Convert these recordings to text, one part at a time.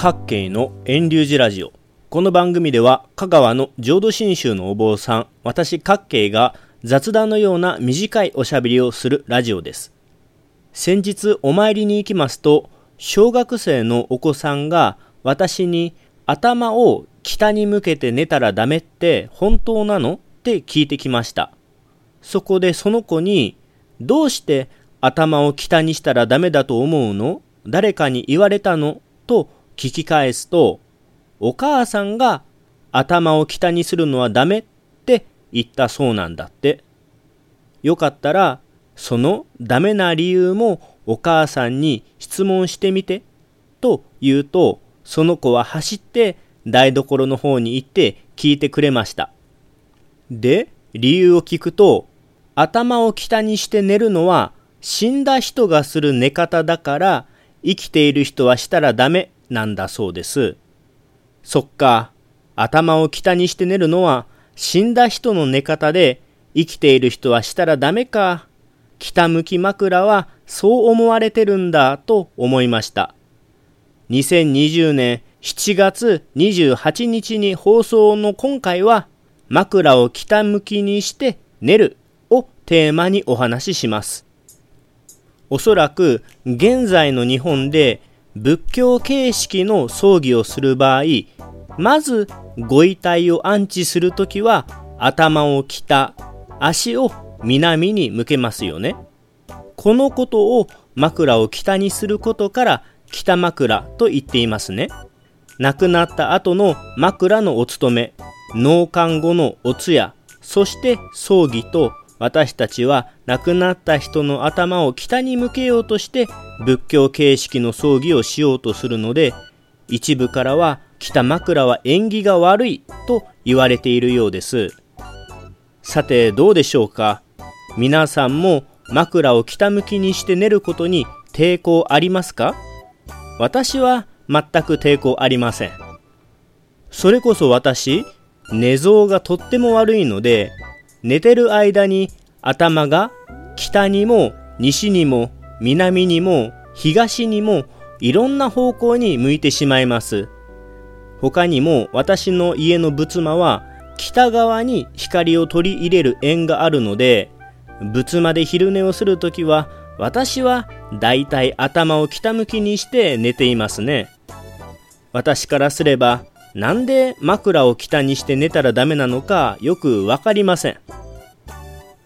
各系の遠流寺ラジオ。この番組では香川の浄土真宗のお坊さん私各系が雑談のような短いおしゃべりをするラジオです。先日お参りに行きますと小学生のお子さんが私に頭を北に向けて寝たらダメって本当なのって聞いてきました。そこでその子にどうして頭を北にしたらダメだと思うの？誰かに言われたの？と聞き返すと、お母さんが頭を北にするのはダメって言ったそうなんだって。よかったら、そのダメな理由もお母さんに質問してみてと言うと、その子は走って台所の方に行って聞いてくれました。で、理由を聞くと、頭を北にして寝るのは死んだ人がする寝方だから生きている人はしたらダメなんだそうです。そっか、頭を北にして寝るのは死んだ人の寝方で生きている人はしたらダメか。北向き枕はそう思われてるんだと思いました。2020年7月28日に放送の今回は枕を北向きにして寝るをテーマにお話しします。おそらく現在の日本で仏教形式の葬儀をする場合まずご遺体を安置するときは頭を北足を南に向けますよね。このことを枕を北にすることから北枕と言っていますね。亡くなった後の枕のお勤め納棺後のお通夜そして葬儀と私たちは亡くなった人の頭を北に向けようとして仏教形式の葬儀をしようとするので一部からは北枕は縁起が悪いと言われているようです。さてどうでしょうか？皆さんも枕を北向きにして寝ることに抵抗ありますか？私は全く抵抗ありません。それこそ私寝相がとっても悪いので寝てる間に頭が北にも西にも南にも東にもいろんな方向に向いてしまいます。他にも私の家の仏間は北側に光を取り入れる縁があるので仏間で昼寝をするときは私はだいたい頭を北向きにして寝ていますね。私からすればなんで枕を北にして寝たらダメなのかよくわかりません。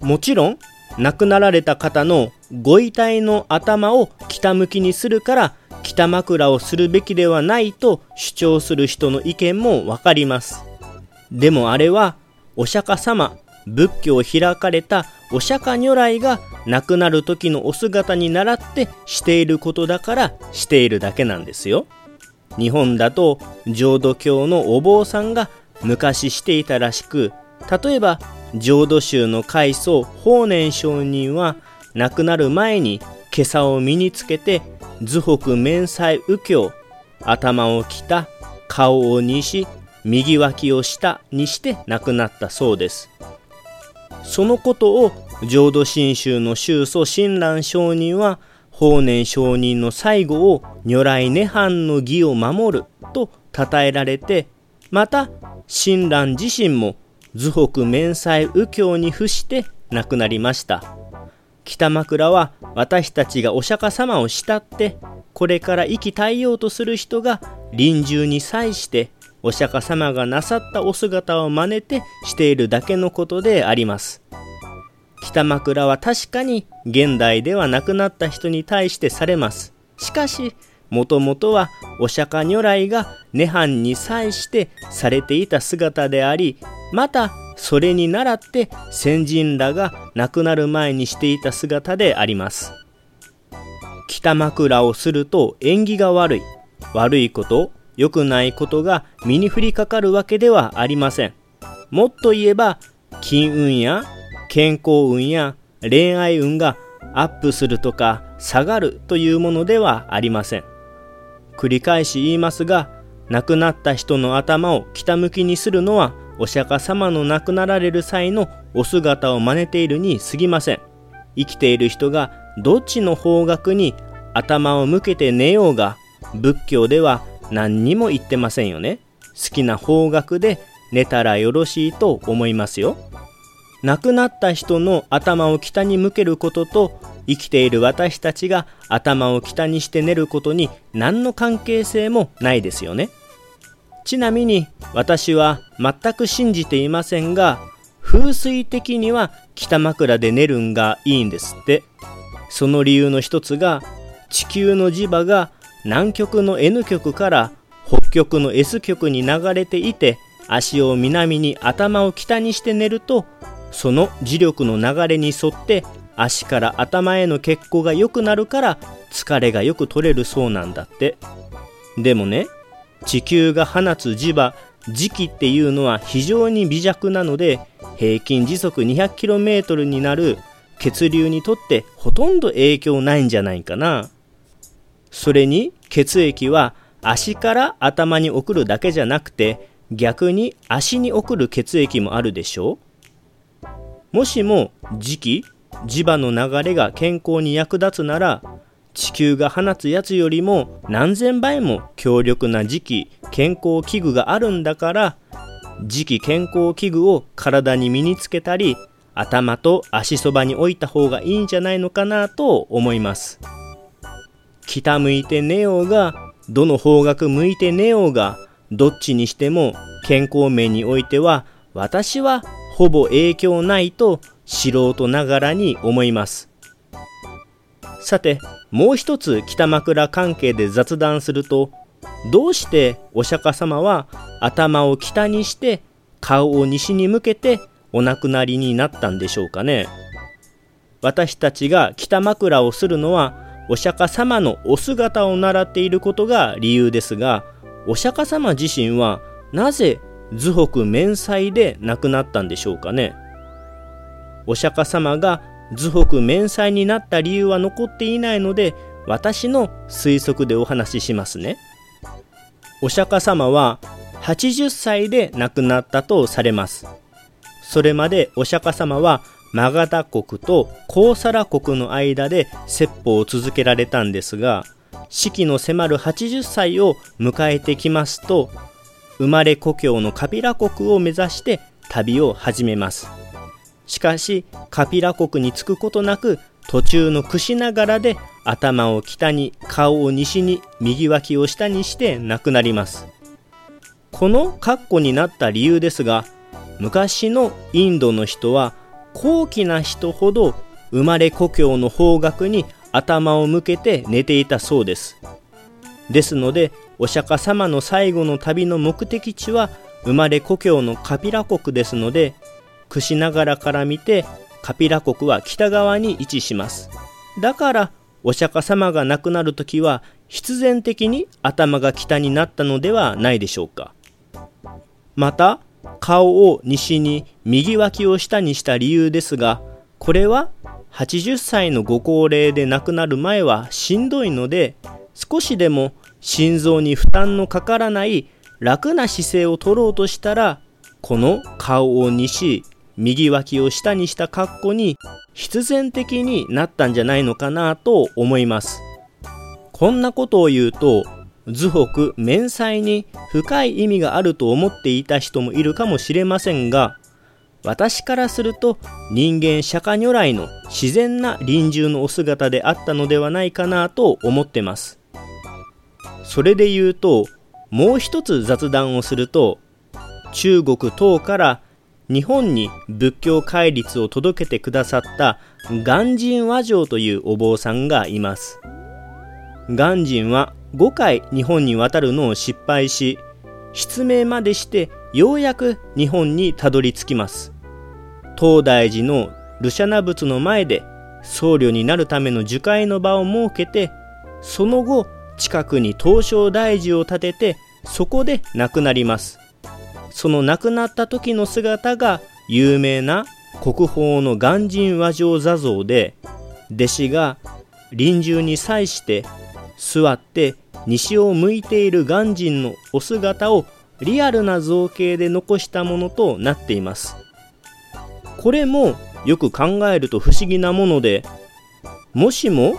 もちろん亡くなられた方のご遺体の頭を北向きにするから北枕をするべきではないと主張する人の意見もわかります。でもあれはお釈迦様、仏教を開かれたお釈迦如来が亡くなる時のお姿に倣ってしていることだからしているだけなんですよ。日本だと浄土教のお坊さんが昔していたらしく例えば浄土宗の開祖法然上人は亡くなる前に袈裟を身につけて図北面祭右京頭を北顔を西右脇を下にして亡くなったそうです。そのことを浄土真宗の宗祖親鸞上人は法然上人の最後を如来涅槃の義を守ると称えられてまた親鸞自身も図北面祭右京に付して亡くなりました北枕は私たちがお釈迦様を慕ってこれから生き絶えようとする人が臨終に際してお釈迦様がなさったお姿を真似てしているだけのことであります北枕は確かに現代では亡くなった人に対してされます。しかし、もともとはお釈迦如来が涅槃に際してされていた姿であり、またそれに倣って先人らが亡くなる前にしていた姿であります。北枕をすると縁起が悪い、悪いこと、良くないことが身に降りかかるわけではありません。もっと言えば、金運や健康運や恋愛運がアップするとか下がるというものではありません。繰り返し言いますが、亡くなった人の頭を北向きにするのはお釈迦様の亡くなられる際のお姿を真似ているに過ぎません。生きている人がどっちの方角に頭を向けて寝ようが、仏教では何にも言ってませんよね。好きな方角で寝たらよろしいと思いますよ。亡くなった人の頭を北に向けることと生きている私たちが頭を北にして寝ることに何の関係性もないですよね。ちなみに私は全く信じていませんが風水的には北枕で寝るんがいいんですってその理由の一つが地球の磁場が南極の N 極から北極の S 極に流れていて足を南に頭を北にして寝るとその磁力の流れに沿って足から頭への血行が良くなるから疲れがよく取れるそうなんだって。でもね地球が放つ磁場磁気っていうのは非常に微弱なので平均時速 200km になる血流にとってほとんど影響ないんじゃないかな。それに血液は足から頭に送るだけじゃなくて逆に足に送る血液もあるでしょもしも磁気磁場の流れが健康に役立つなら地球が放つやつよりも何千倍も強力な磁気健康器具があるんだから磁気健康器具を体に身につけたり頭と足そばに置いた方がいいんじゃないのかなと思います。北向いて寝ようがどの方角向いて寝ようがどっちにしても健康面においては私はほぼ影響ないと素人ながらに思います。さてもう一つ北枕関係で雑談するとどうしてお釈迦様は頭を北にして顔を西に向けてお亡くなりになったんでしょうかね。私たちが北枕をするのはお釈迦様のお姿を習っていることが理由ですがお釈迦様自身はなぜ図北面祭で亡くなったんでしょうかね。お釈迦様が図北面祭になった理由は残っていないので私の推測でお話ししますね。お釈迦様は80歳で亡くなったとされます。それまでお釈迦様はマガダ国とコーサラ国の間で説法を続けられたんですが死期の迫る80歳を迎えてきますと生まれ故郷のカピラ国を目指して旅を始めます。しかしカピラ国に着くことなく途中の櫛ながらで頭を北に顔を西に右脇を下にして亡くなります。この括弧になった理由ですが昔のインドの人は高貴な人ほど生まれ故郷の方角に頭を向けて寝ていたそうです。ですのでお釈迦様の最後の旅の目的地は生まれ故郷のカピラ国ですので櫛ながらから見てカピラ国は北側に位置します。だからお釈迦様が亡くなる時は必然的に頭が北になったのではないでしょうか。また顔を西に右脇を下にした理由ですがこれは80歳のご高齢で亡くなる前はしんどいので少しでも心臓に負担のかからない楽な姿勢を取ろうとしたらこの顔を西右脇を下にした格好に必然的になったんじゃないのかなと思います。こんなことを言うと図北面祭に深い意味があると思っていた人もいるかもしれませんが私からすると人間釈迦如来の自然な臨終のお姿であったのではないかなと思ってます。それで言うともう一つ雑談をすると中国等から日本に仏教戒律を届けてくださった鑑真和上というお坊さんがいます。鑑真は5回日本に渡るのを失敗し失明までしてようやく日本にたどり着きます。東大寺のルシャナ仏の前で僧侶になるための樹海の場を設けてその後近くに東照大寺を建ててそこで亡くなります。その亡くなった時の姿が有名な国宝の鑑真和上座像で弟子が臨終に際して座って西を向いている鑑真のお姿をリアルな造形で残したものとなっています。これもよく考えると不思議なものでもしも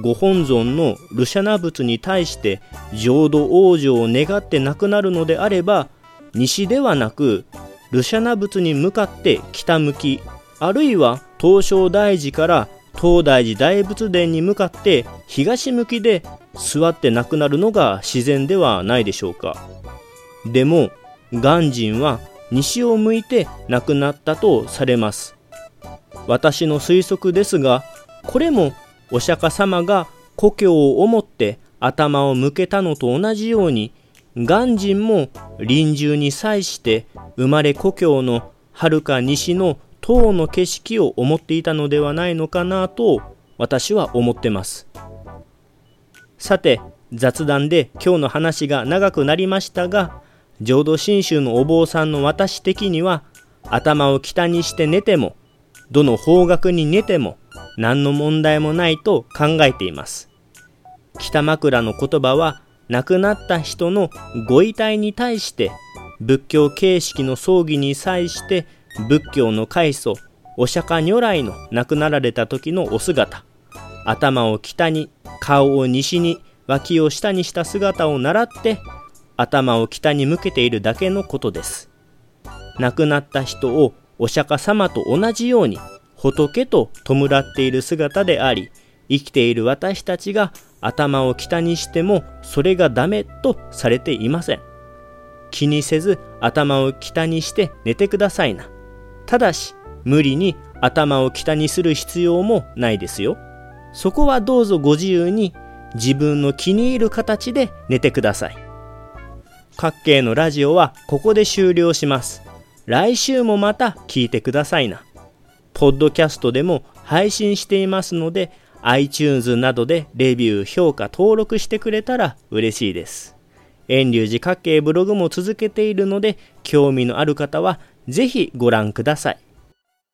ご本尊のルシャナ仏に対して浄土往生を願って亡くなるのであれば西ではなくルシャナ仏に向かって北向きあるいは東照大寺から東大寺大仏殿に向かって東向きで座って亡くなるのが自然ではないでしょうか。でも鑑真は西を向いて亡くなったとされます。私の推測ですがこれもお釈迦様が故郷を思って頭を向けたのと同じように鑑真も臨終に際して生まれ故郷のはるか西の塔の景色を思っていたのではないのかなと私は思ってます。さて雑談で今日の話が長くなりましたが浄土真宗のお坊さんの私的には頭を北にして寝てもどの方角に寝ても何の問題もないと考えています。北枕の言葉は亡くなった人のご遺体に対して仏教形式の葬儀に際して仏教の開祖お釈迦如来の亡くなられた時のお姿。頭を北に顔を西に脇を下にした姿を習って頭を北に向けているだけのことです。亡くなった人をお釈迦様と同じように仏と弔っている姿であり生きている私たちが頭を北にしてもそれがダメとされていません。気にせず頭を北にして寝てくださいな。ただし無理に頭を北にする必要もないですよ。そこはどうぞご自由に自分の気に入る形で寝てください。各系のラジオはここで終了します。来週もまた聞いてくださいな。ポッドキャストでも配信していますので iTunes などでレビュー、評価、登録してくれたら嬉しいです。遠隆寺各系ブログも続けているので興味のある方はぜひご覧ください。